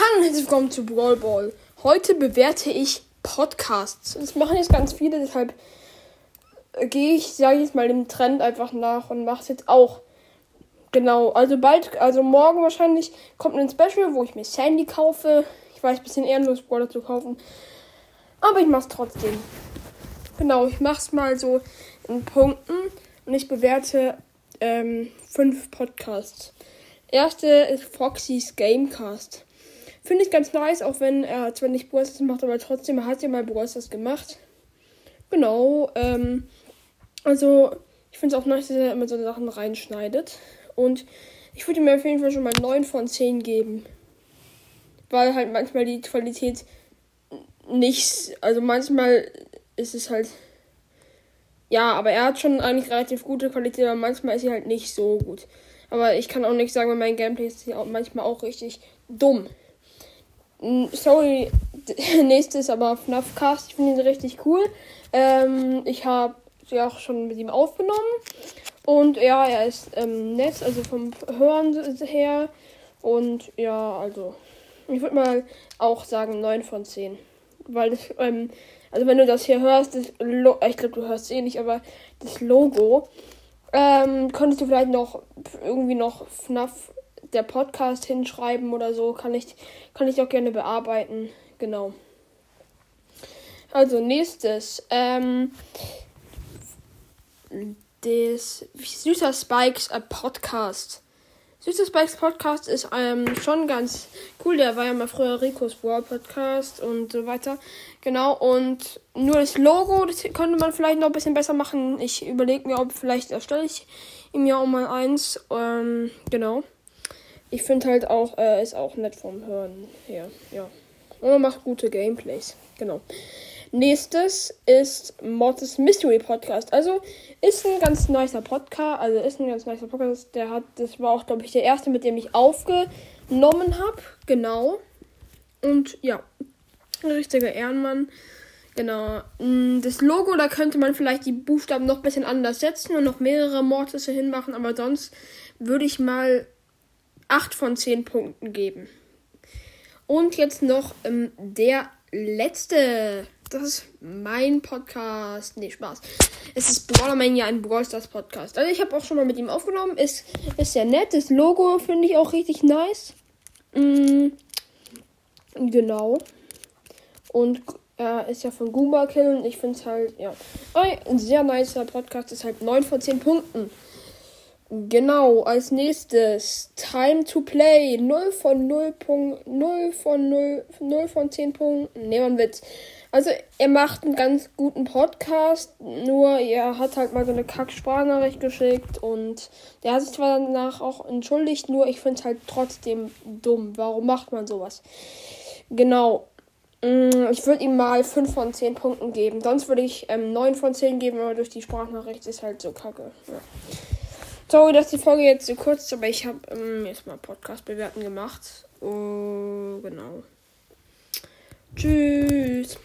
Hallo und herzlich willkommen zu Brawl Ball. Heute bewerte ich Podcasts. Das machen jetzt ganz viele, deshalb gehe ich, sage ich jetzt mal, dem Trend einfach nach und mache es jetzt auch. Genau, also bald, also morgen wahrscheinlich kommt ein Special, wo ich mir Sandy kaufe. Ich weiß, ein bisschen ehrenlos Brawler zu kaufen. Aber ich mache es trotzdem. Genau, ich mache es mal so in Punkten und ich bewerte ähm, fünf Podcasts. Erste ist Foxys Gamecast. Finde ich ganz nice, auch wenn er zwar nicht Brawlstars macht, aber trotzdem hat er mal Brawlstars gemacht. Genau, ähm, also ich finde es auch nice, dass er immer so Sachen reinschneidet. Und ich würde ihm auf jeden Fall schon mal 9 von 10 geben. Weil halt manchmal die Qualität nicht, also manchmal ist es halt, ja, aber er hat schon eigentlich relativ gute Qualität, aber manchmal ist sie halt nicht so gut. Aber ich kann auch nicht sagen, weil mein Gameplay ist manchmal auch richtig dumm. Sorry, nächstes aber FNAF Cast. Ich finde ihn richtig cool. Ähm, ich habe sie auch schon mit ihm aufgenommen. Und ja, er ist ähm, nett, also vom Hören her. Und ja, also ich würde mal auch sagen 9 von 10. Weil das, ähm, also wenn du das hier hörst, das Lo ich glaube, du hörst es eh nicht, aber das Logo, ähm, könntest du vielleicht noch irgendwie noch FNAF der Podcast hinschreiben oder so. Kann ich, kann ich auch gerne bearbeiten. Genau. Also nächstes. Ähm, das Süßer Spikes äh, Podcast. Süßer Spikes Podcast ist ähm, schon ganz cool. Der war ja mal früher Ricos Brawl Podcast und so weiter. Genau. Und nur das Logo, das könnte man vielleicht noch ein bisschen besser machen. Ich überlege mir, ob vielleicht erstelle ich ihm ja auch mal eins. Ähm, genau. Ich finde halt auch, äh, ist auch nett vom Hören her. Ja. Und er macht gute Gameplays. Genau. Nächstes ist Mortis Mystery Podcast. Also ist ein ganz nicer Podcast. Also ist ein ganz nicer Podcast. Der hat, das war auch, glaube ich, der erste, mit dem ich aufgenommen habe. Genau. Und ja, ein richtiger Ehrenmann. Genau. Mm, das Logo, da könnte man vielleicht die Buchstaben noch ein bisschen anders setzen und noch mehrere Mortisse hinmachen. Aber sonst würde ich mal 8 von 10 Punkten geben. Und jetzt noch ähm, der letzte. Das ist mein Podcast. Nee, Spaß. Es ist Brawlermania, ein Brawl Podcast. Also ich habe auch schon mal mit ihm aufgenommen. Ist, ist sehr nett. Das Logo finde ich auch richtig nice. Mm, genau. Und er ist ja von Goomba Kill und ich finde es halt, ja. Ein sehr nicer Podcast. Ist halt 9 von 10 Punkten. Genau, als nächstes Time to Play 0 von 0 Punkten, 0 von 0, 0 von 10 Punkten. Ne, man Witz. Also, er macht einen ganz guten Podcast, nur er hat halt mal so eine Kack-Sprachnachricht geschickt und der hat sich zwar danach auch entschuldigt, nur ich finde es halt trotzdem dumm. Warum macht man sowas? Genau. Mm, ich würde ihm mal 5 von 10 Punkten geben. Sonst würde ich ähm, 9 von 10 geben, aber durch die Sprachnachricht ist halt so kacke. Ja. Sorry, dass die Folge jetzt so kurz ist, aber ich habe ähm, jetzt mal Podcast bewerten gemacht. Oh, genau. Tschüss.